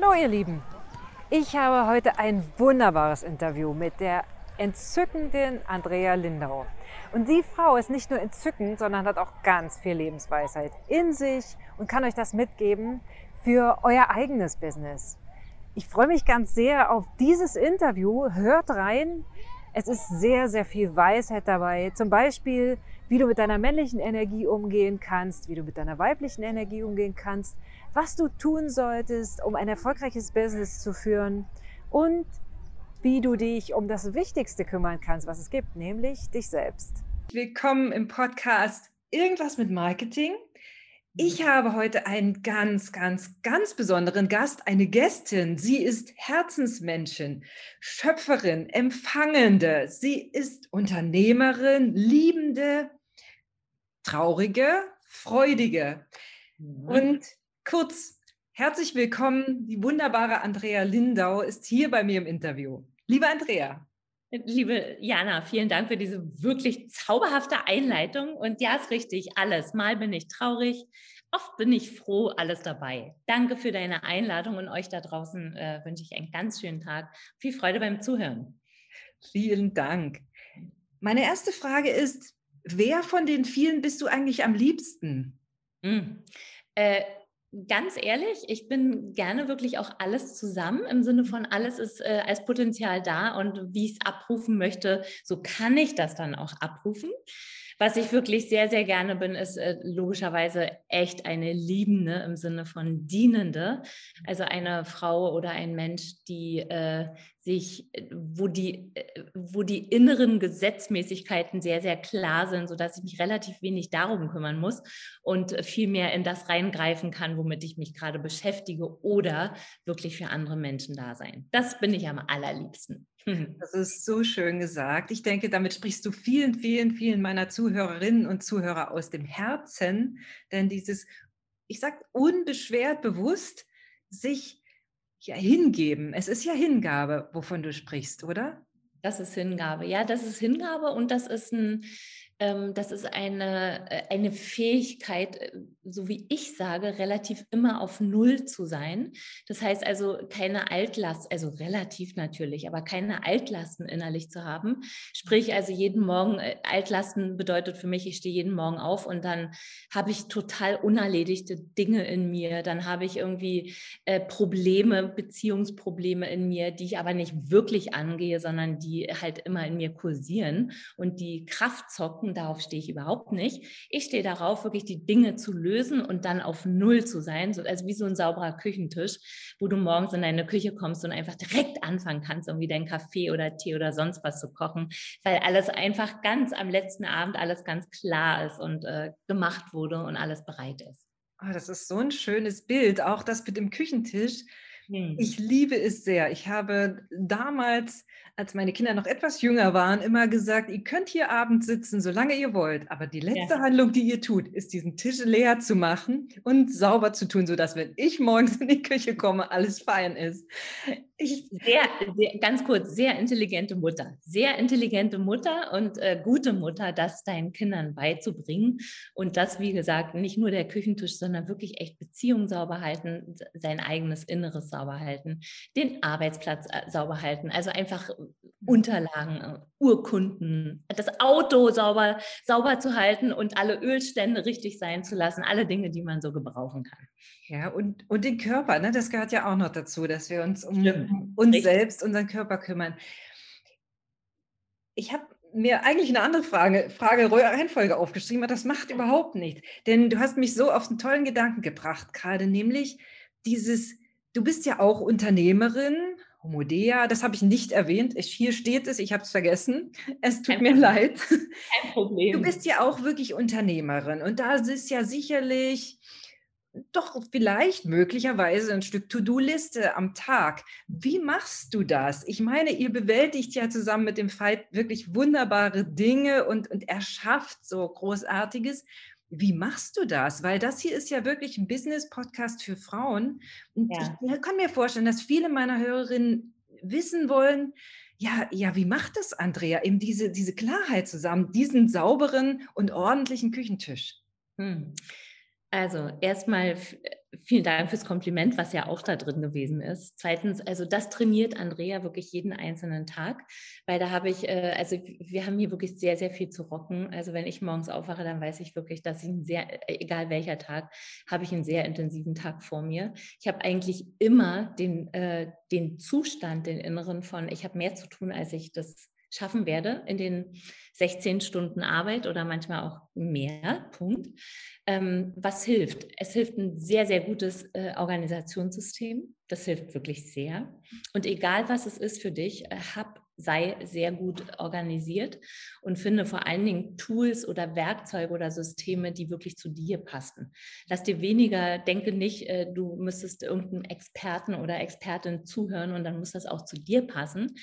Hallo ihr Lieben, ich habe heute ein wunderbares Interview mit der entzückenden Andrea Lindau. Und die Frau ist nicht nur entzückend, sondern hat auch ganz viel Lebensweisheit in sich und kann euch das mitgeben für euer eigenes Business. Ich freue mich ganz sehr auf dieses Interview. Hört rein. Es ist sehr, sehr viel Weisheit dabei. Zum Beispiel, wie du mit deiner männlichen Energie umgehen kannst, wie du mit deiner weiblichen Energie umgehen kannst, was du tun solltest, um ein erfolgreiches Business zu führen und wie du dich um das Wichtigste kümmern kannst, was es gibt, nämlich dich selbst. Willkommen im Podcast Irgendwas mit Marketing. Ich habe heute einen ganz, ganz, ganz besonderen Gast, eine Gästin. Sie ist Herzensmenschen, Schöpferin, Empfangende. Sie ist Unternehmerin, Liebende, Traurige, Freudige. Mhm. Und kurz, herzlich willkommen. Die wunderbare Andrea Lindau ist hier bei mir im Interview. Liebe Andrea. Liebe Jana, vielen Dank für diese wirklich zauberhafte Einleitung. Und ja, ist richtig, alles. Mal bin ich traurig, oft bin ich froh, alles dabei. Danke für deine Einladung und euch da draußen äh, wünsche ich einen ganz schönen Tag. Viel Freude beim Zuhören. Vielen Dank. Meine erste Frage ist, wer von den vielen bist du eigentlich am liebsten? Hm. Äh, Ganz ehrlich, ich bin gerne wirklich auch alles zusammen im Sinne von alles ist äh, als Potenzial da und wie ich es abrufen möchte, so kann ich das dann auch abrufen. Was ich wirklich sehr, sehr gerne bin, ist äh, logischerweise echt eine Liebende im Sinne von Dienende. Also eine Frau oder ein Mensch, die äh, sich, äh, wo die, äh, wo die inneren Gesetzmäßigkeiten sehr, sehr klar sind, sodass ich mich relativ wenig darum kümmern muss und viel mehr in das reingreifen kann, womit ich mich gerade beschäftige oder wirklich für andere Menschen da sein. Das bin ich am allerliebsten. Das ist so schön gesagt. Ich denke, damit sprichst du vielen, vielen, vielen meiner Zuhörerinnen und Zuhörer aus dem Herzen, denn dieses, ich sage unbeschwert bewusst, sich ja hingeben. Es ist ja Hingabe, wovon du sprichst, oder? Das ist Hingabe. Ja, das ist Hingabe und das ist ein das ist eine, äh, eine Fähigkeit, äh, so wie ich sage, relativ immer auf Null zu sein. Das heißt also keine Altlast, also relativ natürlich, aber keine Altlasten innerlich zu haben. Sprich also jeden Morgen, äh, Altlasten bedeutet für mich, ich stehe jeden Morgen auf und dann habe ich total unerledigte Dinge in mir. Dann habe ich irgendwie Probleme, Beziehungsprobleme in mir, die ich aber nicht wirklich angehe, sondern die halt immer in mir kursieren und die Kraft zocken denken, darauf stehe ich überhaupt nicht. Ich stehe darauf, wirklich die Dinge zu lösen und dann auf Null zu sein, so, also wie so ein sauberer Küchentisch, wo du morgens in deine Küche kommst und einfach direkt anfangen kannst, irgendwie deinen Kaffee oder Tee oder sonst was zu kochen, weil alles einfach ganz am letzten Abend alles ganz klar ist und äh, gemacht wurde und alles bereit ist. Oh, das ist so ein schönes Bild, auch das mit dem Küchentisch. Hm. Ich liebe es sehr. Ich habe damals als meine Kinder noch etwas jünger waren, immer gesagt, ihr könnt hier abends sitzen, solange ihr wollt. Aber die letzte ja. Handlung, die ihr tut, ist diesen Tisch leer zu machen und sauber zu tun, sodass, wenn ich morgens in die Küche komme, alles fein ist. Ich sehr, sehr, ganz kurz, sehr intelligente Mutter. Sehr intelligente Mutter und äh, gute Mutter, das deinen Kindern beizubringen. Und das, wie gesagt, nicht nur der Küchentisch, sondern wirklich echt Beziehungen sauber halten, sein eigenes Inneres sauber halten, den Arbeitsplatz äh, sauber halten. Also einfach Unterlagen, äh, Urkunden, das Auto sauber, sauber zu halten und alle Ölstände richtig sein zu lassen, alle Dinge, die man so gebrauchen kann. Ja, und, und den Körper, ne, das gehört ja auch noch dazu, dass wir uns um Stimmt. uns richtig. selbst, unseren Körper kümmern. Ich habe mir eigentlich eine andere Frage, Frage Reihenfolge aufgeschrieben, aber das macht überhaupt nichts. Denn du hast mich so auf einen tollen Gedanken gebracht, gerade nämlich dieses, du bist ja auch Unternehmerin Homodea, das habe ich nicht erwähnt. Ich, hier steht es, ich habe es vergessen. Es tut Kein mir Problem. leid. Kein Problem. Du bist ja auch wirklich Unternehmerin und da ist ja sicherlich doch vielleicht möglicherweise ein Stück To-Do-Liste am Tag. Wie machst du das? Ich meine, ihr bewältigt ja zusammen mit dem Fight wirklich wunderbare Dinge und, und erschafft so Großartiges. Wie machst du das? Weil das hier ist ja wirklich ein Business-Podcast für Frauen. Und ja. ich kann mir vorstellen, dass viele meiner Hörerinnen wissen wollen, ja, ja, wie macht das Andrea, eben diese, diese Klarheit zusammen, diesen sauberen und ordentlichen Küchentisch? Hm. Also erstmal vielen Dank fürs Kompliment, was ja auch da drin gewesen ist. Zweitens, also das trainiert Andrea wirklich jeden einzelnen Tag, weil da habe ich, äh, also wir haben hier wirklich sehr, sehr viel zu rocken. Also wenn ich morgens aufwache, dann weiß ich wirklich, dass ich ein sehr, äh, egal welcher Tag, habe ich einen sehr intensiven Tag vor mir. Ich habe eigentlich immer den, äh, den Zustand, den inneren von, ich habe mehr zu tun, als ich das schaffen werde in den 16 Stunden Arbeit oder manchmal auch mehr. Punkt. Ähm, was hilft? Es hilft ein sehr, sehr gutes äh, Organisationssystem. Das hilft wirklich sehr. Und egal was es ist für dich, äh, hab, sei sehr gut organisiert und finde vor allen Dingen Tools oder Werkzeuge oder Systeme, die wirklich zu dir passen. Lass dir weniger, denke nicht, äh, du müsstest irgendeinem Experten oder Expertin zuhören und dann muss das auch zu dir passen,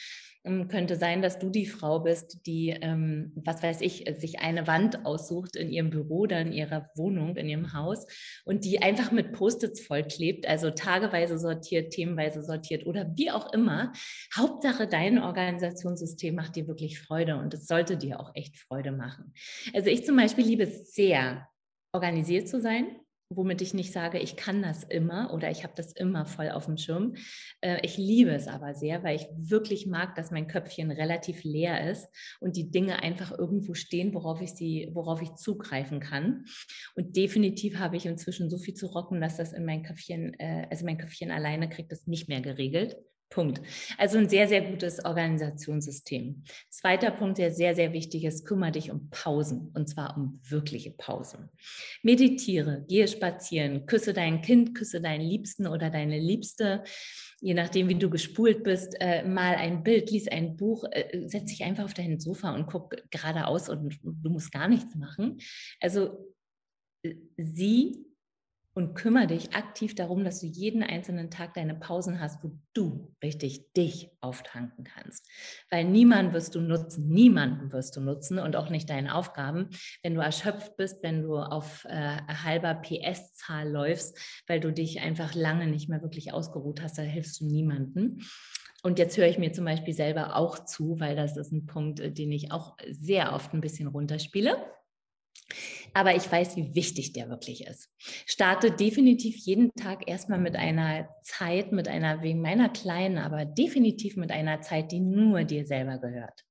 könnte sein, dass du die Frau bist, die, ähm, was weiß ich, sich eine Wand aussucht in ihrem Büro oder in ihrer Wohnung, in ihrem Haus und die einfach mit Post-its vollklebt, also tageweise sortiert, themenweise sortiert oder wie auch immer. Hauptsache, dein Organisationssystem macht dir wirklich Freude und es sollte dir auch echt Freude machen. Also ich zum Beispiel liebe es sehr, organisiert zu sein womit ich nicht sage, ich kann das immer oder ich habe das immer voll auf dem Schirm. Äh, ich liebe es aber sehr, weil ich wirklich mag, dass mein Köpfchen relativ leer ist und die Dinge einfach irgendwo stehen, worauf ich sie, worauf ich zugreifen kann. Und definitiv habe ich inzwischen so viel zu rocken, dass das in mein Köpfchen, äh, also mein Köpfchen alleine kriegt das nicht mehr geregelt. Punkt. Also ein sehr, sehr gutes Organisationssystem. Zweiter Punkt, der sehr, sehr wichtig ist, kümmere dich um Pausen und zwar um wirkliche Pausen. Meditiere, gehe spazieren, küsse dein Kind, küsse deinen Liebsten oder deine Liebste, je nachdem, wie du gespult bist, äh, mal ein Bild, lies ein Buch, äh, setz dich einfach auf dein Sofa und guck geradeaus und du musst gar nichts machen. Also äh, sieh und kümmere dich aktiv darum, dass du jeden einzelnen Tag deine Pausen hast, wo du richtig dich auftanken kannst. Weil niemanden wirst du nutzen, niemanden wirst du nutzen und auch nicht deine Aufgaben, wenn du erschöpft bist, wenn du auf äh, halber PS-Zahl läufst, weil du dich einfach lange nicht mehr wirklich ausgeruht hast, da hilfst du niemanden. Und jetzt höre ich mir zum Beispiel selber auch zu, weil das ist ein Punkt, äh, den ich auch sehr oft ein bisschen runterspiele. Aber ich weiß, wie wichtig der wirklich ist. Starte definitiv jeden Tag erstmal mit einer Zeit, mit einer, wegen meiner kleinen, aber definitiv mit einer Zeit, die nur dir selber gehört.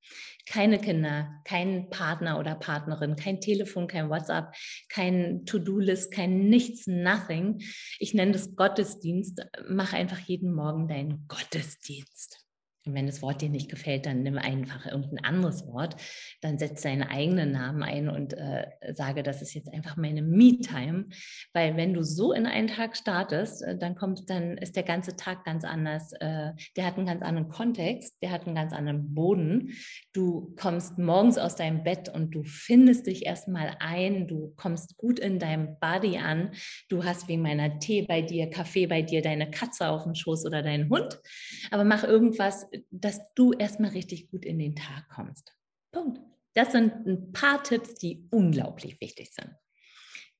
Keine Kinder, kein Partner oder Partnerin, kein Telefon, kein WhatsApp, kein To-Do-List, kein nichts, nothing. Ich nenne das Gottesdienst. Mach einfach jeden Morgen deinen Gottesdienst. Und wenn das Wort dir nicht gefällt, dann nimm einfach irgendein anderes Wort. Dann setz deinen eigenen Namen ein und äh, sage, das ist jetzt einfach meine Me-Time. Weil wenn du so in einen Tag startest, äh, dann kommt, dann ist der ganze Tag ganz anders. Äh, der hat einen ganz anderen Kontext, der hat einen ganz anderen Boden. Du kommst morgens aus deinem Bett und du findest dich erstmal ein. Du kommst gut in deinem Body an. Du hast wie meiner Tee bei dir, Kaffee bei dir, deine Katze auf dem Schoß oder deinen Hund. Aber mach irgendwas dass du erstmal richtig gut in den Tag kommst. Punkt. Das sind ein paar Tipps, die unglaublich wichtig sind.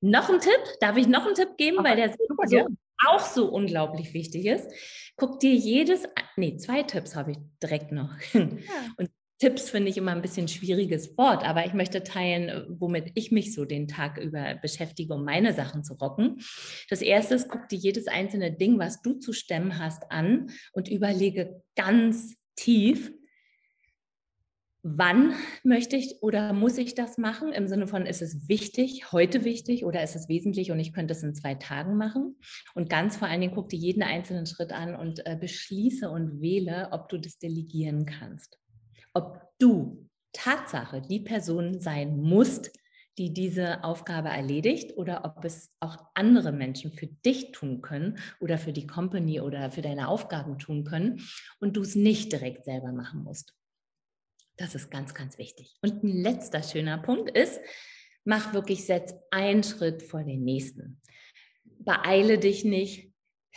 Noch ein Tipp, darf ich noch einen Tipp geben, Aber weil der super, so, auch so unglaublich wichtig ist. Guck dir jedes, nee, zwei Tipps habe ich direkt noch. Ja. Und Tipps finde ich immer ein bisschen schwieriges Wort, aber ich möchte teilen, womit ich mich so den Tag über beschäftige, um meine Sachen zu rocken. Das erste ist, guck dir jedes einzelne Ding, was du zu stemmen hast, an und überlege ganz tief, wann möchte ich oder muss ich das machen? Im Sinne von, ist es wichtig, heute wichtig oder ist es wesentlich und ich könnte es in zwei Tagen machen? Und ganz vor allen Dingen guck dir jeden einzelnen Schritt an und äh, beschließe und wähle, ob du das delegieren kannst ob du Tatsache die Person sein musst, die diese Aufgabe erledigt oder ob es auch andere Menschen für dich tun können oder für die Company oder für deine Aufgaben tun können und du es nicht direkt selber machen musst. Das ist ganz, ganz wichtig. Und ein letzter schöner Punkt ist, mach wirklich, setz einen Schritt vor den nächsten. Beeile dich nicht,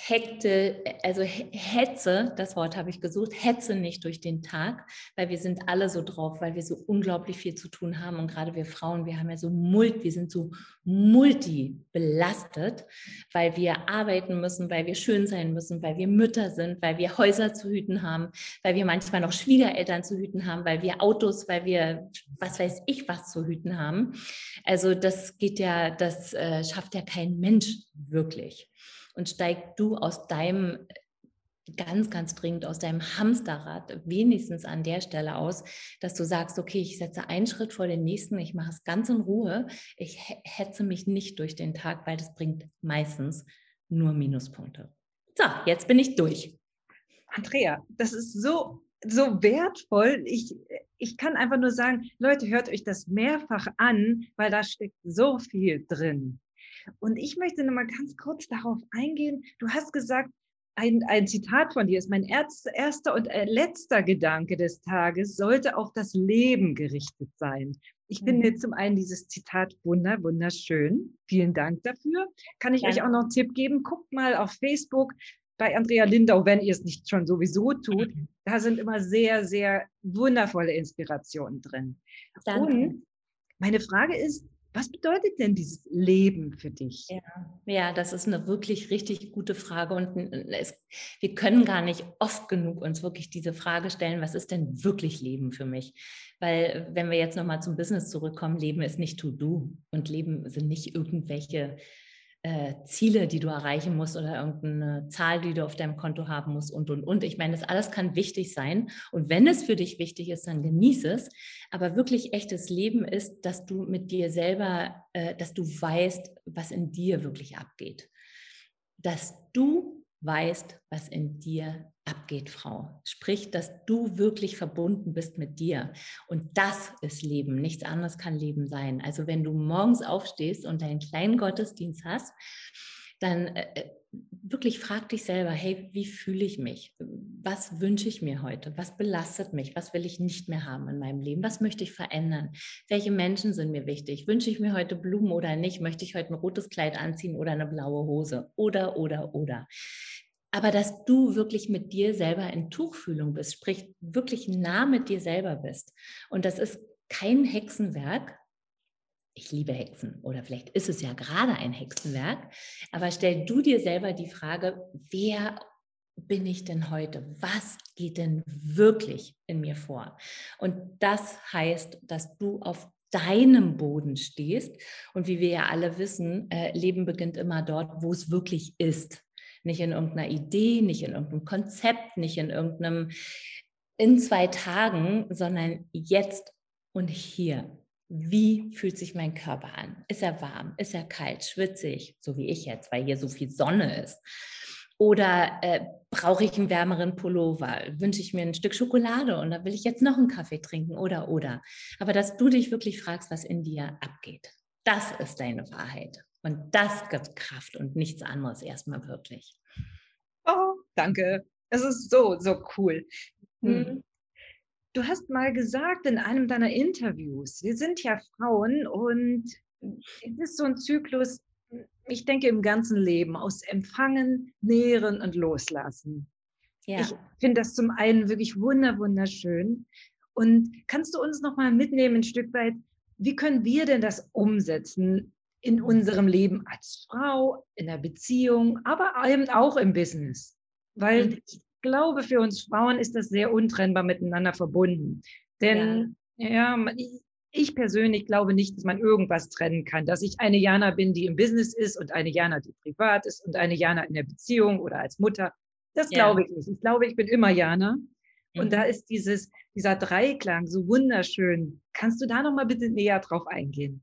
Hekte, also Hetze, das Wort habe ich gesucht, Hetze nicht durch den Tag, weil wir sind alle so drauf, weil wir so unglaublich viel zu tun haben und gerade wir Frauen, wir haben ja so multi, wir sind so multi belastet, weil wir arbeiten müssen, weil wir schön sein müssen, weil wir Mütter sind, weil wir Häuser zu hüten haben, weil wir manchmal noch Schwiegereltern zu hüten haben, weil wir Autos, weil wir was weiß ich was zu hüten haben. Also das geht ja, das äh, schafft ja kein Mensch wirklich und steig du aus deinem ganz, ganz dringend aus deinem Hamsterrad wenigstens an der Stelle aus, dass du sagst, okay, ich setze einen Schritt vor den nächsten, ich mache es ganz in Ruhe, ich hetze mich nicht durch den Tag, weil das bringt meistens nur Minuspunkte. So, jetzt bin ich durch. Andrea, das ist so, so wertvoll. Ich, ich kann einfach nur sagen, Leute, hört euch das mehrfach an, weil da steckt so viel drin. Und ich möchte noch mal ganz kurz darauf eingehen. Du hast gesagt, ein, ein Zitat von dir ist, mein erster und äh, letzter Gedanke des Tages sollte auf das Leben gerichtet sein. Ich finde mhm. zum einen dieses Zitat wunder, wunderschön. Vielen Dank dafür. Kann ich ja. euch auch noch einen Tipp geben? Guckt mal auf Facebook bei Andrea Lindau, wenn ihr es nicht schon sowieso tut. Mhm. Da sind immer sehr, sehr wundervolle Inspirationen drin. Danke. Und meine Frage ist, was bedeutet denn dieses Leben für dich? Ja, ja, das ist eine wirklich richtig gute Frage und es, wir können gar nicht oft genug uns wirklich diese Frage stellen, was ist denn wirklich Leben für mich? Weil wenn wir jetzt nochmal zum Business zurückkommen, Leben ist nicht To-Do und Leben sind nicht irgendwelche äh, Ziele, die du erreichen musst oder irgendeine Zahl, die du auf deinem Konto haben musst und, und, und. Ich meine, das alles kann wichtig sein. Und wenn es für dich wichtig ist, dann genieße es. Aber wirklich echtes Leben ist, dass du mit dir selber, äh, dass du weißt, was in dir wirklich abgeht. Dass du weißt, was in dir abgeht, Frau. Sprich, dass du wirklich verbunden bist mit dir. Und das ist Leben. Nichts anderes kann Leben sein. Also wenn du morgens aufstehst und deinen kleinen Gottesdienst hast, dann äh, äh wirklich frag dich selber, hey, wie fühle ich mich? Was wünsche ich mir heute? Was belastet mich? Was will ich nicht mehr haben in meinem Leben? Was möchte ich verändern? Welche Menschen sind mir wichtig? Wünsche ich mir heute Blumen oder nicht? Möchte ich heute ein rotes Kleid anziehen oder eine blaue Hose? Oder, oder, oder aber dass du wirklich mit dir selber in Tuchfühlung bist, sprich wirklich nah mit dir selber bist. Und das ist kein Hexenwerk. Ich liebe Hexen oder vielleicht ist es ja gerade ein Hexenwerk, aber stell du dir selber die Frage, wer bin ich denn heute? Was geht denn wirklich in mir vor? Und das heißt, dass du auf deinem Boden stehst. Und wie wir ja alle wissen, äh, Leben beginnt immer dort, wo es wirklich ist. Nicht in irgendeiner Idee, nicht in irgendeinem Konzept, nicht in irgendeinem in zwei Tagen, sondern jetzt und hier. Wie fühlt sich mein Körper an? Ist er warm? Ist er kalt? Schwitzig? So wie ich jetzt, weil hier so viel Sonne ist. Oder äh, brauche ich einen wärmeren Pullover? Wünsche ich mir ein Stück Schokolade und da will ich jetzt noch einen Kaffee trinken oder oder. Aber dass du dich wirklich fragst, was in dir abgeht, das ist deine Wahrheit. Und das gibt Kraft und nichts anderes erstmal wirklich. Oh, danke. Es ist so, so cool. Hm. Du hast mal gesagt in einem deiner Interviews, wir sind ja Frauen und es ist so ein Zyklus, ich denke im ganzen Leben, aus Empfangen, Nähren und Loslassen. Ja. Ich finde das zum einen wirklich wunder, wunderschön. Und kannst du uns noch mal mitnehmen ein Stück weit, wie können wir denn das umsetzen in unserem Leben als Frau, in der Beziehung, aber eben auch im Business. Weil mhm. ich glaube, für uns Frauen ist das sehr untrennbar miteinander verbunden. Denn ja, ja ich persönlich glaube nicht, dass man irgendwas trennen kann. Dass ich eine Jana bin, die im Business ist und eine Jana, die privat ist und eine Jana in der Beziehung oder als Mutter. Das ja. glaube ich nicht. Ich glaube, ich bin immer Jana. Und mhm. da ist dieses, dieser Dreiklang so wunderschön. Kannst du da noch mal bitte näher drauf eingehen?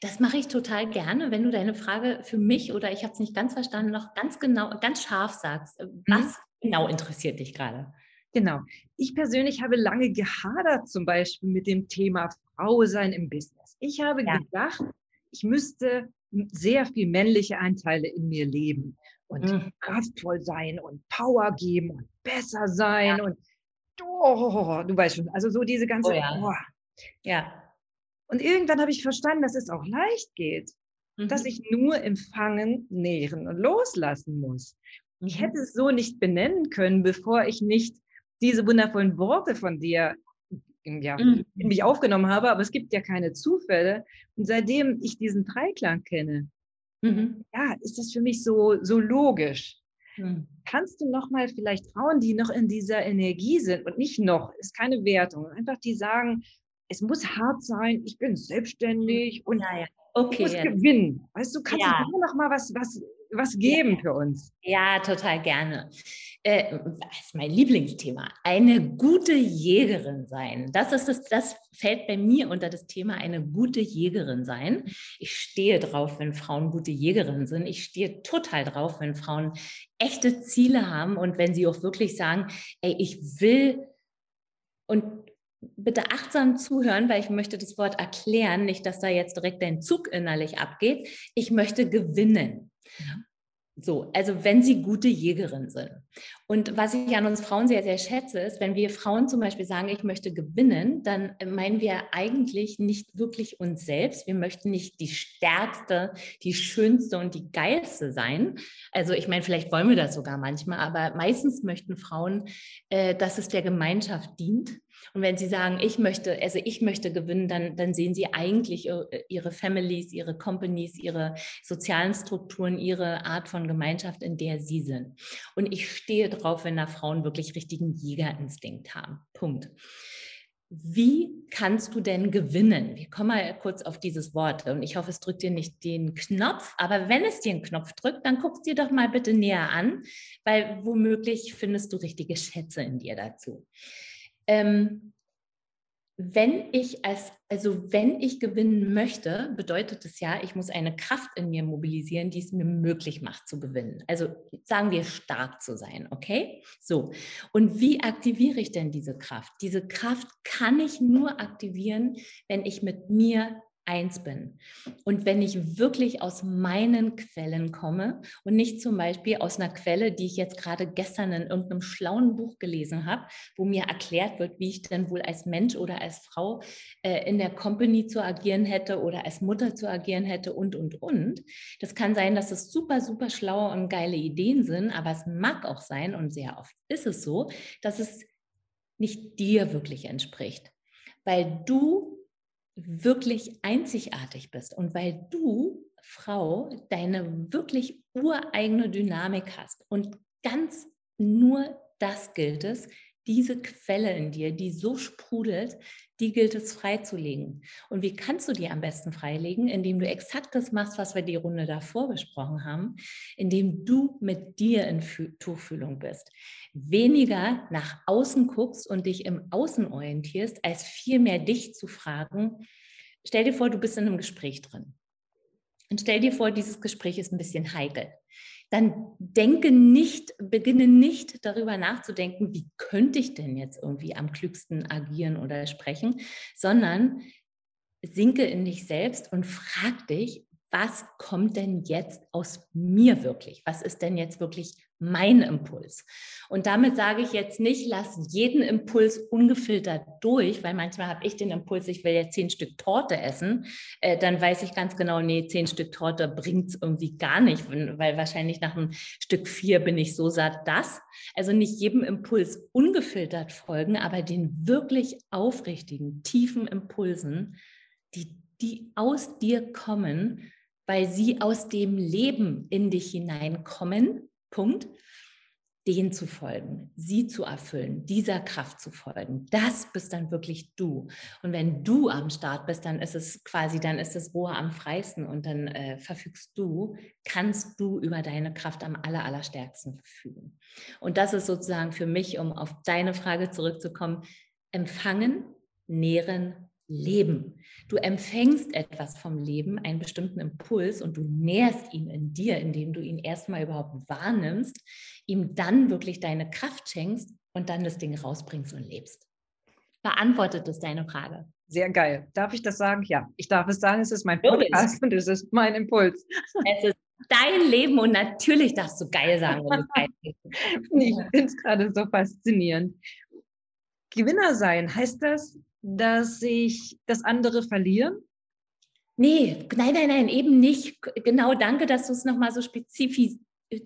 Das mache ich total gerne, wenn du deine Frage für mich oder ich habe es nicht ganz verstanden, noch ganz genau, ganz scharf sagst. Äh, mhm. Was mhm. genau interessiert dich gerade? Genau. Ich persönlich habe lange gehadert, zum Beispiel mit dem Thema Frau sein im Business. Ich habe ja. gedacht, ich müsste sehr viel männliche Anteile in mir leben und mhm. kraftvoll sein und Power geben und besser sein ja. und oh, du weißt schon, also so diese ganze. Oh ja. Oh. ja. Und irgendwann habe ich verstanden, dass es auch leicht geht, mhm. dass ich nur empfangen, nähren und loslassen muss. Ich mhm. hätte es so nicht benennen können, bevor ich nicht diese wundervollen Worte von dir ja, mhm. in mich aufgenommen habe, aber es gibt ja keine Zufälle. Und seitdem ich diesen Dreiklang kenne, mhm. ja, ist das für mich so, so logisch. Mhm. Kannst du noch mal vielleicht Frauen, die noch in dieser Energie sind und nicht noch, ist keine Wertung, einfach die sagen, es muss hart sein, ich bin selbstständig und ja, ja. Okay, ich muss gewinnen. Weißt du, kannst ja. du noch mal was, was was geben ja. für uns? Ja, total gerne. Äh, das ist mein Lieblingsthema. Eine gute Jägerin sein. Das, ist das, das fällt bei mir unter das Thema eine gute Jägerin sein. Ich stehe drauf, wenn Frauen gute Jägerinnen sind. Ich stehe total drauf, wenn Frauen echte Ziele haben und wenn sie auch wirklich sagen, ey, ich will und bitte achtsam zuhören, weil ich möchte das Wort erklären, nicht, dass da jetzt direkt dein Zug innerlich abgeht. Ich möchte gewinnen. So, also wenn sie gute Jägerin sind. Und was ich an uns Frauen sehr, sehr schätze, ist, wenn wir Frauen zum Beispiel sagen, ich möchte gewinnen, dann meinen wir eigentlich nicht wirklich uns selbst. Wir möchten nicht die stärkste, die schönste und die geilste sein. Also ich meine, vielleicht wollen wir das sogar manchmal, aber meistens möchten Frauen, äh, dass es der Gemeinschaft dient und wenn Sie sagen, ich möchte, also ich möchte gewinnen, dann, dann sehen Sie eigentlich äh, Ihre Families, Ihre Companies, Ihre sozialen Strukturen, Ihre Art von Gemeinschaft, in der Sie sind. Und ich stehe drauf, wenn da Frauen wirklich richtigen Jägerinstinkt haben. Punkt. Wie kannst du denn gewinnen? Wir kommen mal kurz auf dieses Wort und ich hoffe, es drückt dir nicht den Knopf, aber wenn es dir einen Knopf drückt, dann guckst dir doch mal bitte näher an, weil womöglich findest du richtige Schätze in dir dazu ähm, wenn ich als, also wenn ich gewinnen möchte, bedeutet es ja, ich muss eine Kraft in mir mobilisieren, die es mir möglich macht zu gewinnen. Also sagen wir stark zu sein, okay? So. Und wie aktiviere ich denn diese Kraft? Diese Kraft kann ich nur aktivieren, wenn ich mit mir eins bin. Und wenn ich wirklich aus meinen Quellen komme und nicht zum Beispiel aus einer Quelle, die ich jetzt gerade gestern in irgendeinem schlauen Buch gelesen habe, wo mir erklärt wird, wie ich denn wohl als Mensch oder als Frau äh, in der Company zu agieren hätte oder als Mutter zu agieren hätte und, und, und. Das kann sein, dass es super, super schlaue und geile Ideen sind, aber es mag auch sein, und sehr oft ist es so, dass es nicht dir wirklich entspricht, weil du wirklich einzigartig bist und weil du, Frau, deine wirklich ureigene Dynamik hast und ganz nur das gilt es, diese Quelle in dir, die so sprudelt, die gilt es freizulegen. Und wie kannst du die am besten freilegen? Indem du exakt das machst, was wir die Runde davor besprochen haben, indem du mit dir in Tuchfühlung bist. Weniger nach außen guckst und dich im Außen orientierst, als vielmehr dich zu fragen, stell dir vor, du bist in einem Gespräch drin. Und stell dir vor, dieses Gespräch ist ein bisschen heikel dann denke nicht, beginne nicht darüber nachzudenken, wie könnte ich denn jetzt irgendwie am klügsten agieren oder sprechen, sondern sinke in dich selbst und frag dich, was kommt denn jetzt aus mir wirklich? Was ist denn jetzt wirklich mein Impuls? Und damit sage ich jetzt nicht, lass jeden Impuls ungefiltert durch, weil manchmal habe ich den Impuls, ich will jetzt zehn Stück Torte essen. Äh, dann weiß ich ganz genau, nee, zehn Stück Torte bringt es irgendwie gar nicht, weil wahrscheinlich nach einem Stück vier bin ich so satt, dass. Also nicht jedem Impuls ungefiltert folgen, aber den wirklich aufrichtigen, tiefen Impulsen, die, die aus dir kommen, weil sie aus dem Leben in dich hineinkommen, Punkt, denen zu folgen, sie zu erfüllen, dieser Kraft zu folgen. Das bist dann wirklich du. Und wenn du am Start bist, dann ist es quasi, dann ist das Rohr am freisten und dann äh, verfügst du, kannst du über deine Kraft am aller, allerstärksten verfügen. Und das ist sozusagen für mich, um auf deine Frage zurückzukommen, empfangen, nähren, Leben. Du empfängst etwas vom Leben, einen bestimmten Impuls und du nährst ihn in dir, indem du ihn erstmal überhaupt wahrnimmst, ihm dann wirklich deine Kraft schenkst und dann das Ding rausbringst und lebst. Beantwortet das deine Frage? Sehr geil. Darf ich das sagen? Ja, ich darf es sagen. Es ist mein Podcast und es ist mein Impuls. Es ist dein Leben und natürlich darfst du geil sagen, wenn du geil Ich finde es gerade so faszinierend. Gewinner sein, heißt das, dass sich das andere verlieren? Nee, nein, nein, nein, eben nicht. Genau, danke, dass du es nochmal so spezifisch,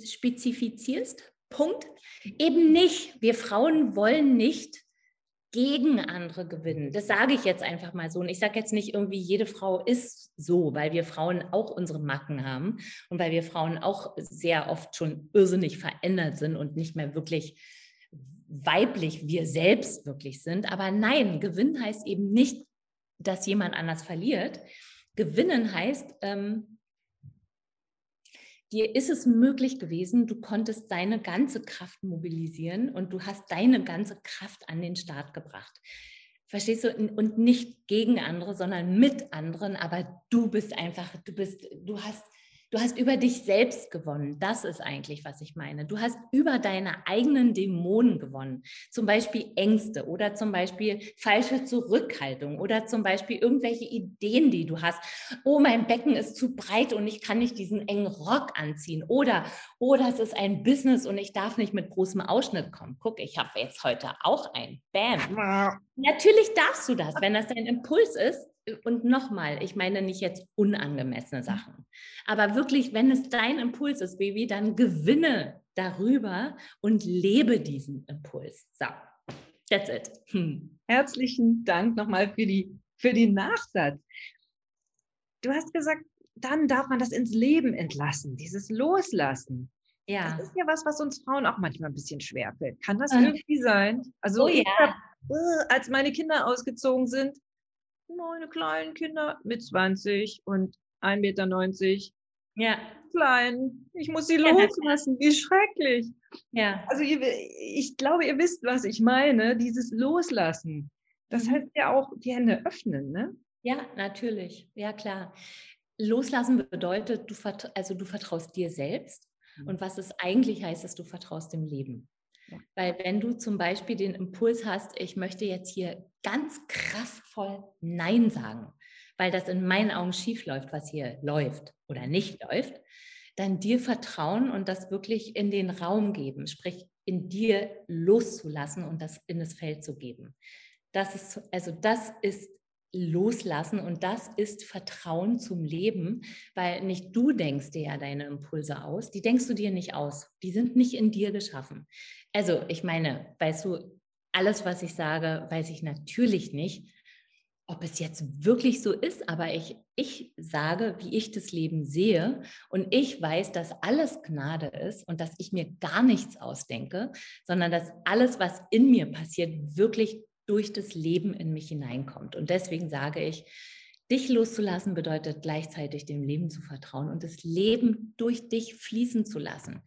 spezifizierst. Punkt. Eben nicht. Wir Frauen wollen nicht gegen andere gewinnen. Das sage ich jetzt einfach mal so. Und ich sage jetzt nicht irgendwie, jede Frau ist so, weil wir Frauen auch unsere Macken haben und weil wir Frauen auch sehr oft schon irrsinnig verändert sind und nicht mehr wirklich weiblich wir selbst wirklich sind. Aber nein, Gewinn heißt eben nicht, dass jemand anders verliert. Gewinnen heißt, ähm, dir ist es möglich gewesen, du konntest deine ganze Kraft mobilisieren und du hast deine ganze Kraft an den Start gebracht. Verstehst du? Und nicht gegen andere, sondern mit anderen, aber du bist einfach, du bist, du hast Du hast über dich selbst gewonnen. Das ist eigentlich, was ich meine. Du hast über deine eigenen Dämonen gewonnen. Zum Beispiel Ängste oder zum Beispiel falsche Zurückhaltung oder zum Beispiel irgendwelche Ideen, die du hast. Oh, mein Becken ist zu breit und ich kann nicht diesen engen Rock anziehen. Oder, oh, das ist ein Business und ich darf nicht mit großem Ausschnitt kommen. Guck, ich habe jetzt heute auch einen. Bam. Natürlich darfst du das, wenn das dein Impuls ist und nochmal, ich meine nicht jetzt unangemessene mhm. Sachen, aber wirklich, wenn es dein Impuls ist, Baby, dann gewinne darüber und lebe diesen Impuls. So, that's it. Hm. Herzlichen Dank nochmal für, die, für den Nachsatz. Du hast gesagt, dann darf man das ins Leben entlassen, dieses Loslassen. Ja. Das ist ja was, was uns Frauen auch manchmal ein bisschen schwerfällt. Kann das äh. irgendwie sein? Also, oh, ja. hab, äh, als meine Kinder ausgezogen sind, meine kleinen Kinder mit 20 und 1,90 Meter. Ja. Klein. Ich muss sie loslassen. Wie schrecklich. Ja. Also ihr, ich glaube, ihr wisst, was ich meine. Dieses Loslassen. Das mhm. heißt ja auch die Hände öffnen, ne? Ja, natürlich. Ja, klar. Loslassen bedeutet, du, also du vertraust dir selbst. Mhm. Und was es eigentlich heißt, ist, du vertraust dem Leben. Weil wenn du zum Beispiel den Impuls hast, ich möchte jetzt hier ganz kraftvoll Nein sagen, weil das in meinen Augen schief läuft, was hier läuft oder nicht läuft, dann dir vertrauen und das wirklich in den Raum geben, sprich in dir loszulassen und das in das Feld zu geben. Das ist, also das ist loslassen. Und das ist Vertrauen zum Leben, weil nicht du denkst dir ja deine Impulse aus, die denkst du dir nicht aus, die sind nicht in dir geschaffen. Also ich meine, weißt du, alles, was ich sage, weiß ich natürlich nicht, ob es jetzt wirklich so ist, aber ich, ich sage, wie ich das Leben sehe. Und ich weiß, dass alles Gnade ist und dass ich mir gar nichts ausdenke, sondern dass alles, was in mir passiert, wirklich durch das Leben in mich hineinkommt. Und deswegen sage ich, dich loszulassen bedeutet gleichzeitig dem Leben zu vertrauen und das Leben durch dich fließen zu lassen.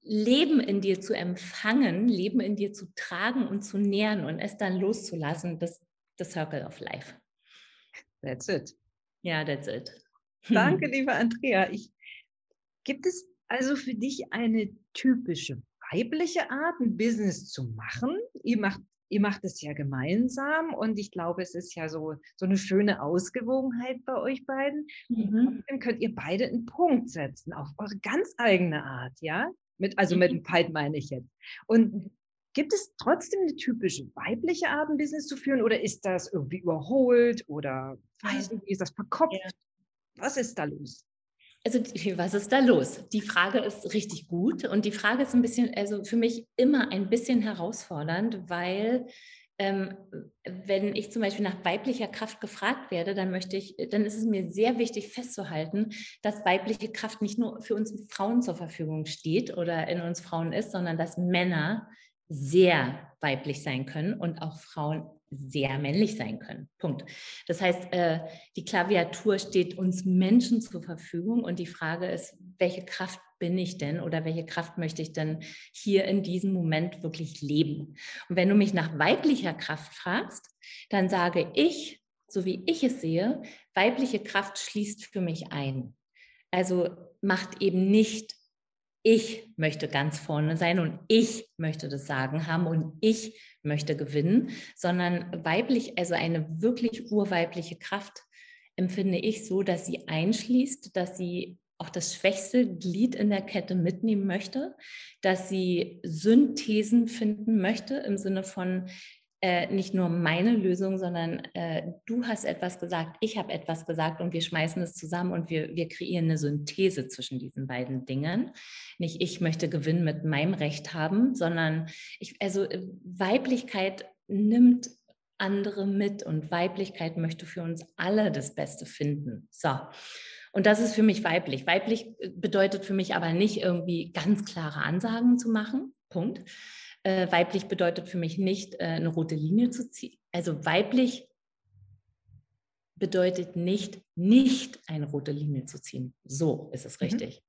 Leben in dir zu empfangen, Leben in dir zu tragen und zu nähren und es dann loszulassen, das the circle of life. That's it. Ja, that's it. Danke, liebe Andrea. Ich, gibt es also für dich eine typische weibliche Art, ein Business zu machen? Ihr macht ihr macht es ja gemeinsam und ich glaube, es ist ja so, so eine schöne Ausgewogenheit bei euch beiden. Mhm. Dann könnt ihr beide einen Punkt setzen auf eure ganz eigene Art, ja? Mit, also mit dem Fight meine ich jetzt. Und gibt es trotzdem eine typische weibliche Art, ein Business zu führen oder ist das irgendwie überholt oder weiß nicht, ist das verkopft? Ja. Was ist da los? Also was ist da los? Die Frage ist richtig gut und die Frage ist ein bisschen, also für mich immer ein bisschen herausfordernd, weil ähm, wenn ich zum Beispiel nach weiblicher Kraft gefragt werde, dann möchte ich, dann ist es mir sehr wichtig festzuhalten, dass weibliche Kraft nicht nur für uns Frauen zur Verfügung steht oder in uns Frauen ist, sondern dass Männer sehr weiblich sein können und auch Frauen sehr männlich sein können. Punkt. Das heißt, äh, die Klaviatur steht uns Menschen zur Verfügung und die Frage ist, welche Kraft bin ich denn oder welche Kraft möchte ich denn hier in diesem Moment wirklich leben? Und wenn du mich nach weiblicher Kraft fragst, dann sage ich, so wie ich es sehe, weibliche Kraft schließt für mich ein. Also macht eben nicht ich möchte ganz vorne sein und ich möchte das Sagen haben und ich möchte gewinnen, sondern weiblich, also eine wirklich urweibliche Kraft empfinde ich so, dass sie einschließt, dass sie auch das schwächste Glied in der Kette mitnehmen möchte, dass sie Synthesen finden möchte im Sinne von, äh, nicht nur meine Lösung, sondern äh, du hast etwas gesagt, ich habe etwas gesagt und wir schmeißen es zusammen und wir, wir kreieren eine Synthese zwischen diesen beiden Dingen. Nicht ich möchte Gewinn mit meinem Recht haben, sondern ich, also äh, Weiblichkeit nimmt andere mit und Weiblichkeit möchte für uns alle das Beste finden. So. Und das ist für mich weiblich. Weiblich äh, bedeutet für mich aber nicht irgendwie ganz klare Ansagen zu machen. Punkt äh, weiblich bedeutet für mich nicht, äh, eine rote Linie zu ziehen. Also weiblich bedeutet nicht, nicht eine rote Linie zu ziehen. So ist es mhm. richtig.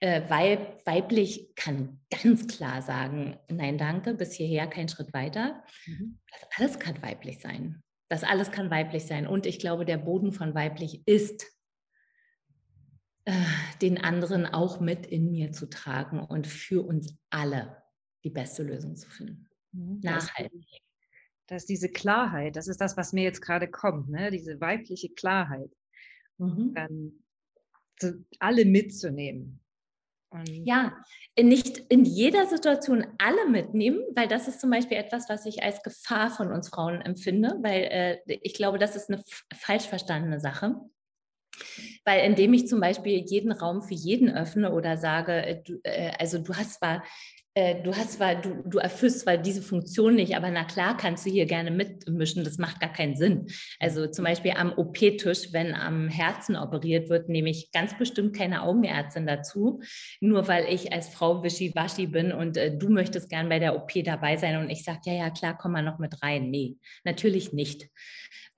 Äh, Weib, weiblich kann ganz klar sagen, nein, danke, bis hierher kein Schritt weiter. Mhm. Das alles kann weiblich sein. Das alles kann weiblich sein. Und ich glaube, der Boden von weiblich ist, äh, den anderen auch mit in mir zu tragen und für uns alle die beste Lösung zu finden. Mhm. Nachhaltig. Das ist diese Klarheit, das ist das, was mir jetzt gerade kommt, ne? diese weibliche Klarheit. Mhm. Dann alle mitzunehmen. Und ja, nicht in jeder Situation alle mitnehmen, weil das ist zum Beispiel etwas, was ich als Gefahr von uns Frauen empfinde, weil äh, ich glaube, das ist eine falsch verstandene Sache. Weil indem ich zum Beispiel jeden Raum für jeden öffne oder sage, äh, du, äh, also du hast zwar du hast zwar, du, du erfüllst zwar diese Funktion nicht, aber na klar kannst du hier gerne mitmischen, das macht gar keinen Sinn. Also zum Beispiel am OP-Tisch, wenn am Herzen operiert wird, nehme ich ganz bestimmt keine Augenärztin dazu, nur weil ich als Frau wischiwaschi bin und äh, du möchtest gern bei der OP dabei sein und ich sage, ja, ja, klar, komm mal noch mit rein. Nee, natürlich nicht.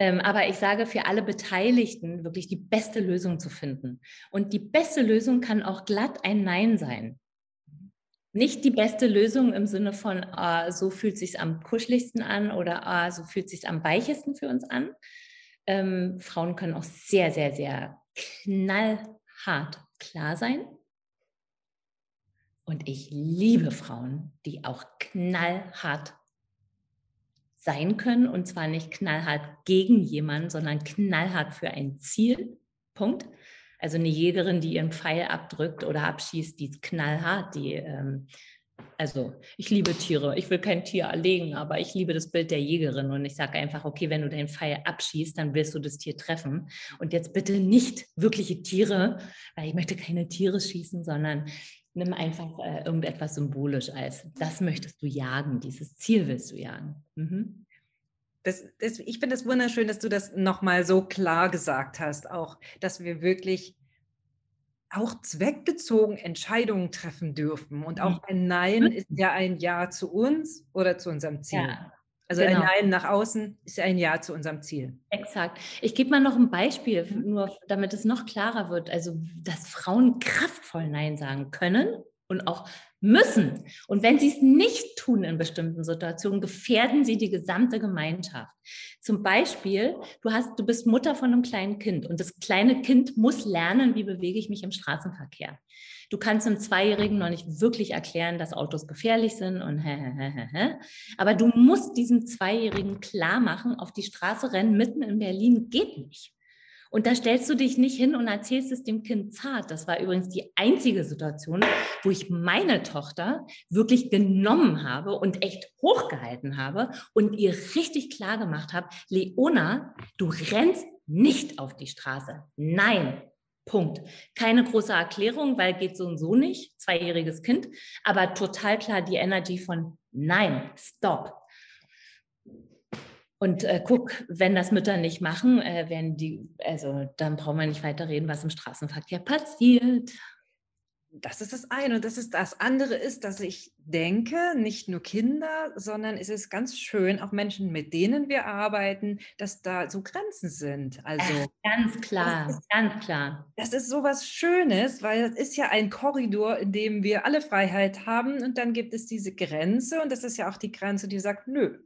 Ähm, aber ich sage für alle Beteiligten wirklich die beste Lösung zu finden. Und die beste Lösung kann auch glatt ein Nein sein nicht die beste Lösung im Sinne von, ah, so fühlt es sich am kuscheligsten an oder ah, so fühlt es sich am weichesten für uns an. Ähm, Frauen können auch sehr, sehr, sehr knallhart klar sein. Und ich liebe Frauen, die auch knallhart sein können. Und zwar nicht knallhart gegen jemanden, sondern knallhart für ein Ziel. Punkt. Also eine Jägerin, die ihren Pfeil abdrückt oder abschießt, die ist knallhart. Die, ähm, also ich liebe Tiere. Ich will kein Tier erlegen, aber ich liebe das Bild der Jägerin. Und ich sage einfach, okay, wenn du deinen Pfeil abschießt, dann wirst du das Tier treffen. Und jetzt bitte nicht wirkliche Tiere, weil ich möchte keine Tiere schießen, sondern nimm einfach äh, irgendetwas symbolisch als, das möchtest du jagen, dieses Ziel willst du jagen. Mhm. Das, das, ich finde es wunderschön, dass du das nochmal so klar gesagt hast, auch, dass wir wirklich auch zweckbezogen Entscheidungen treffen dürfen. Und auch mhm. ein Nein mhm. ist ja ein Ja zu uns oder zu unserem Ziel. Ja, also genau. ein Nein nach außen ist ein Ja zu unserem Ziel. Exakt. Ich gebe mal noch ein Beispiel, mhm. nur damit es noch klarer wird. Also, dass Frauen kraftvoll Nein sagen können und auch müssen. Und wenn sie es nicht tun in bestimmten Situationen, gefährden sie die gesamte Gemeinschaft. Zum Beispiel, du hast, du bist Mutter von einem kleinen Kind und das kleine Kind muss lernen, wie bewege ich mich im Straßenverkehr. Du kannst einem Zweijährigen noch nicht wirklich erklären, dass Autos gefährlich sind und hä, hä, hä, hä. Aber du musst diesem Zweijährigen klar machen, auf die Straße rennen mitten in Berlin geht nicht. Und da stellst du dich nicht hin und erzählst es dem Kind zart. Das war übrigens die einzige Situation, wo ich meine Tochter wirklich genommen habe und echt hochgehalten habe und ihr richtig klar gemacht habe, Leona, du rennst nicht auf die Straße. Nein, Punkt. Keine große Erklärung, weil geht so und so nicht, zweijähriges Kind, aber total klar die Energy von Nein, stop. Und äh, guck, wenn das Mütter nicht machen, äh, werden die, also dann brauchen wir nicht weiter reden, was im Straßenverkehr passiert. Das ist das eine. Und das ist das andere ist, dass ich denke, nicht nur Kinder, sondern es ist ganz schön, auch Menschen, mit denen wir arbeiten, dass da so Grenzen sind. Also äh, ganz klar, ist, ganz klar. Das ist so was Schönes, weil das ist ja ein Korridor, in dem wir alle Freiheit haben und dann gibt es diese Grenze und das ist ja auch die Grenze, die sagt, nö,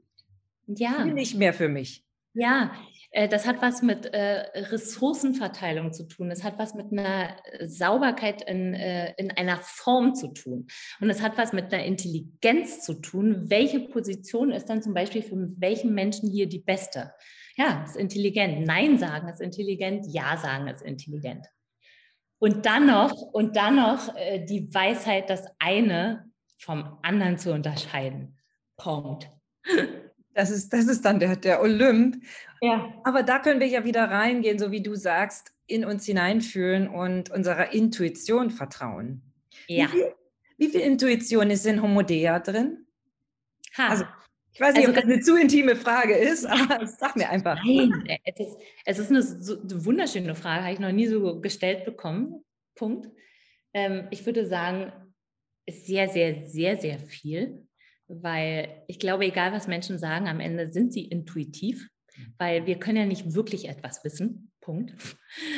ja. Nicht mehr für mich. Ja, äh, das hat was mit äh, Ressourcenverteilung zu tun. Es hat was mit einer Sauberkeit in, äh, in einer Form zu tun. Und es hat was mit einer Intelligenz zu tun. Welche Position ist dann zum Beispiel für welchen Menschen hier die beste? Ja, ist intelligent. Nein sagen ist intelligent. Ja sagen ist intelligent. Und dann noch, und dann noch äh, die Weisheit, das eine vom anderen zu unterscheiden. Punkt. Das ist, das ist dann der, der Olymp. Ja. Aber da können wir ja wieder reingehen, so wie du sagst, in uns hineinfühlen und unserer Intuition vertrauen. Ja. Wie viel, wie viel Intuition ist in Homodea drin? Ha. Also, ich weiß nicht, Also ob das eine zu intime Frage ist, aber sag mir einfach. Nein, äh, es ist, es ist eine, so, eine wunderschöne Frage, habe ich noch nie so gestellt bekommen. Punkt. Ähm, ich würde sagen, ist sehr, sehr, sehr, sehr viel, weil ich glaube, egal was Menschen sagen, am Ende sind sie intuitiv, weil wir können ja nicht wirklich etwas wissen. Punkt.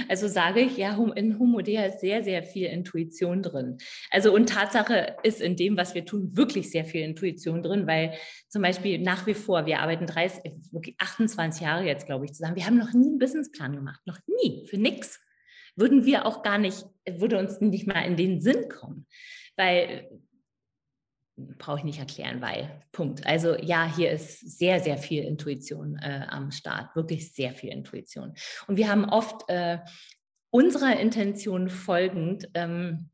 Also sage ich, ja, in Homodea ist sehr, sehr viel Intuition drin. Also und Tatsache ist in dem, was wir tun, wirklich sehr viel Intuition drin, weil zum Beispiel nach wie vor, wir arbeiten 30, wirklich 28 Jahre jetzt, glaube ich, zusammen. Wir haben noch nie einen Businessplan gemacht, noch nie, für nichts. Würden wir auch gar nicht, würde uns nicht mal in den Sinn kommen, weil brauche ich nicht erklären, weil, Punkt. Also ja, hier ist sehr, sehr viel Intuition äh, am Start, wirklich sehr viel Intuition. Und wir haben oft äh, unserer Intention folgend ähm,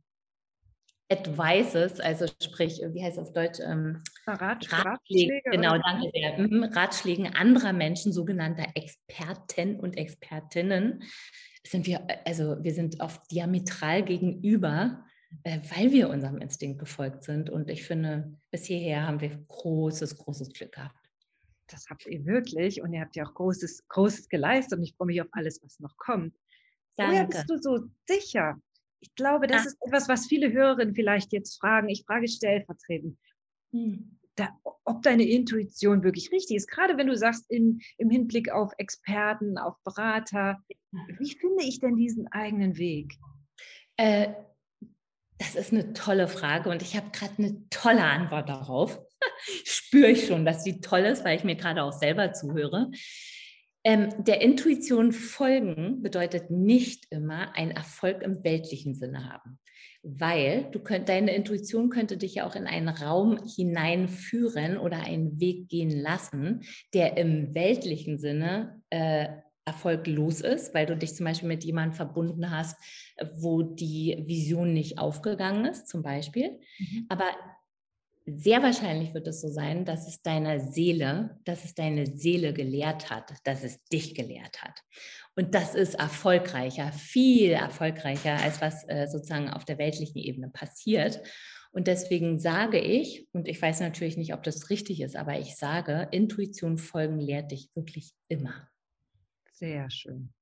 Advices, also sprich, wie heißt es auf Deutsch? Ähm, Rat, Ratschläge, Ratschläge, genau, danke sehr. Mhm, Ratschlägen anderer Menschen, sogenannter Experten und Expertinnen, sind wir, also wir sind oft diametral gegenüber äh, weil wir unserem Instinkt gefolgt sind. Und ich finde, bis hierher haben wir großes, großes Glück gehabt. Das habt ihr wirklich und ihr habt ja auch Großes, Großes geleistet und ich freue mich auf alles, was noch kommt. Woher Danke. bist du so sicher? Ich glaube, das Ah. ist etwas, was viele Hörerinnen vielleicht jetzt fragen. Ich frage stellvertretend, Hm. da, ob deine Intuition wirklich richtig ist. Gerade wenn du sagst, in, im Hinblick auf Experten, auf Berater, wie finde ich denn diesen eigenen Weg? Äh, das ist eine tolle Frage und ich habe gerade eine tolle Antwort darauf. Spüre ich schon, dass die toll ist, weil ich mir gerade auch selber zuhöre. Ähm, der Intuition folgen bedeutet nicht immer einen Erfolg im weltlichen Sinne haben, weil du könnt, deine Intuition könnte dich ja auch in einen Raum hineinführen oder einen Weg gehen lassen, der im weltlichen Sinne äh, erfolglos ist, weil du dich zum Beispiel mit jemandem verbunden hast, wo die Vision nicht aufgegangen ist, zum Beispiel. Mhm. Aber sehr wahrscheinlich wird es so sein, dass es deiner Seele, dass es deine Seele gelehrt hat, dass es dich gelehrt hat. Und das ist erfolgreicher, viel erfolgreicher, als was äh, sozusagen auf der weltlichen Ebene passiert. Und deswegen sage ich, und ich weiß natürlich nicht, ob das richtig ist, aber ich sage, Intuition folgen lehrt dich wirklich immer. Sehr schön.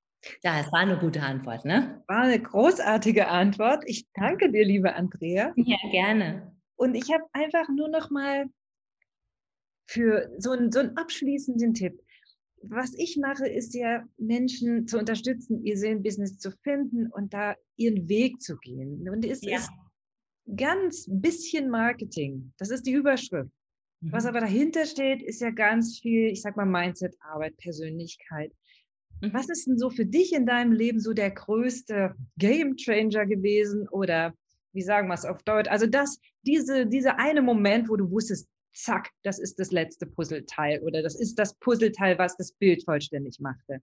Ja, es war eine gute Antwort, ne? War eine großartige Antwort. Ich danke dir, liebe Andrea. Ja, gerne. Und ich habe einfach nur noch mal für so einen, so einen abschließenden Tipp. Was ich mache, ist ja, Menschen zu unterstützen, ihr Seelenbusiness zu finden und da ihren Weg zu gehen. Und es Ja. ist ganz bisschen Marketing. Das ist die Überschrift. Was Mhm. aber dahinter steht, ist ja ganz viel, ich sag mal, Mindset-Arbeit, Persönlichkeit. Mhm. Was ist denn so für dich in deinem Leben so der größte Game Changer gewesen oder wie sagen wir es auf Deutsch? Also das, diese, dieser eine Moment, wo du wusstest, zack, das ist das letzte Puzzleteil oder das ist das Puzzleteil, was das Bild vollständig machte.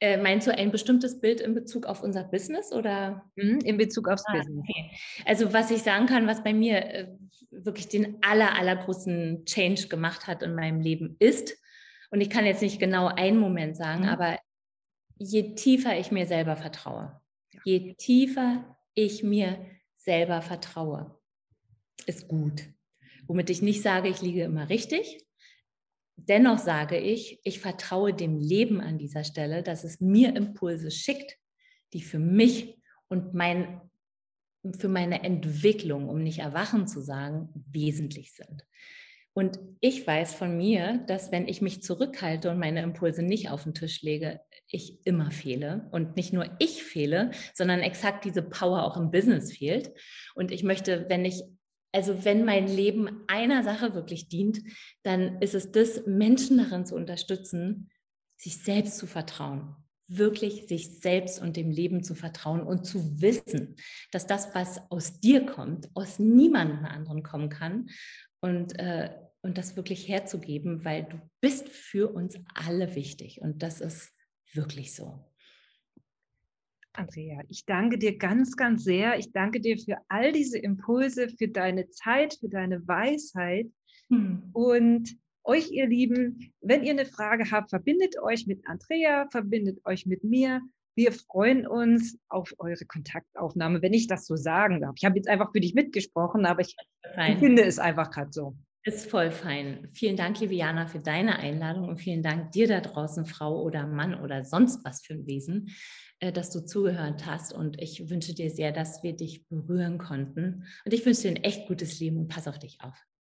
Äh, meinst du ein bestimmtes Bild in Bezug auf unser Business oder? Mhm, in Bezug aufs Ah, Business. okay. Also was ich sagen kann, was bei mir äh, wirklich den aller, allergrößten Change gemacht hat in meinem Leben ist, und ich kann jetzt nicht genau einen Moment sagen, Mhm. aber je tiefer ich mir selber vertraue, je tiefer ich mir selber vertraue, ist gut. Womit ich nicht sage, ich liege immer richtig. Dennoch sage ich, ich vertraue dem Leben an dieser Stelle, dass es mir Impulse schickt, die für mich und mein, für meine Entwicklung, um nicht erwachen zu sagen, wesentlich sind. Und ich weiß von mir, dass wenn ich mich zurückhalte und meine Impulse nicht auf den Tisch lege, ich immer fehle. Und nicht nur ich fehle, sondern exakt diese Power auch im Business fehlt. Und ich möchte, wenn ich, also wenn mein Leben einer Sache wirklich dient, dann ist es das, Menschen darin zu unterstützen, sich selbst zu vertrauen. Wirklich sich selbst und dem Leben zu vertrauen und zu wissen, dass das, was aus dir kommt, aus niemandem anderen kommen kann und, äh, und das wirklich herzugeben, weil du bist für uns alle wichtig und das ist wirklich so. Andrea, ich danke dir ganz, ganz sehr. Ich danke dir für all diese Impulse, für deine Zeit, für deine Weisheit. Hm. Und euch, ihr Lieben, wenn ihr eine Frage habt, verbindet euch mit Andrea, verbindet euch mit mir. Wir freuen uns auf eure Kontaktaufnahme, wenn ich das so sagen darf. Ich habe jetzt einfach für dich mitgesprochen, aber ich, ich finde es einfach gerade so. Ist voll fein. Vielen Dank, liebe Jana, für deine Einladung und vielen Dank dir da draußen, Frau oder Mann oder sonst was für ein Wesen, äh, dass du zugehört hast. Und ich wünsche dir sehr, dass wir dich berühren konnten. Und ich wünsche dir ein echt gutes Leben und pass auf dich auf.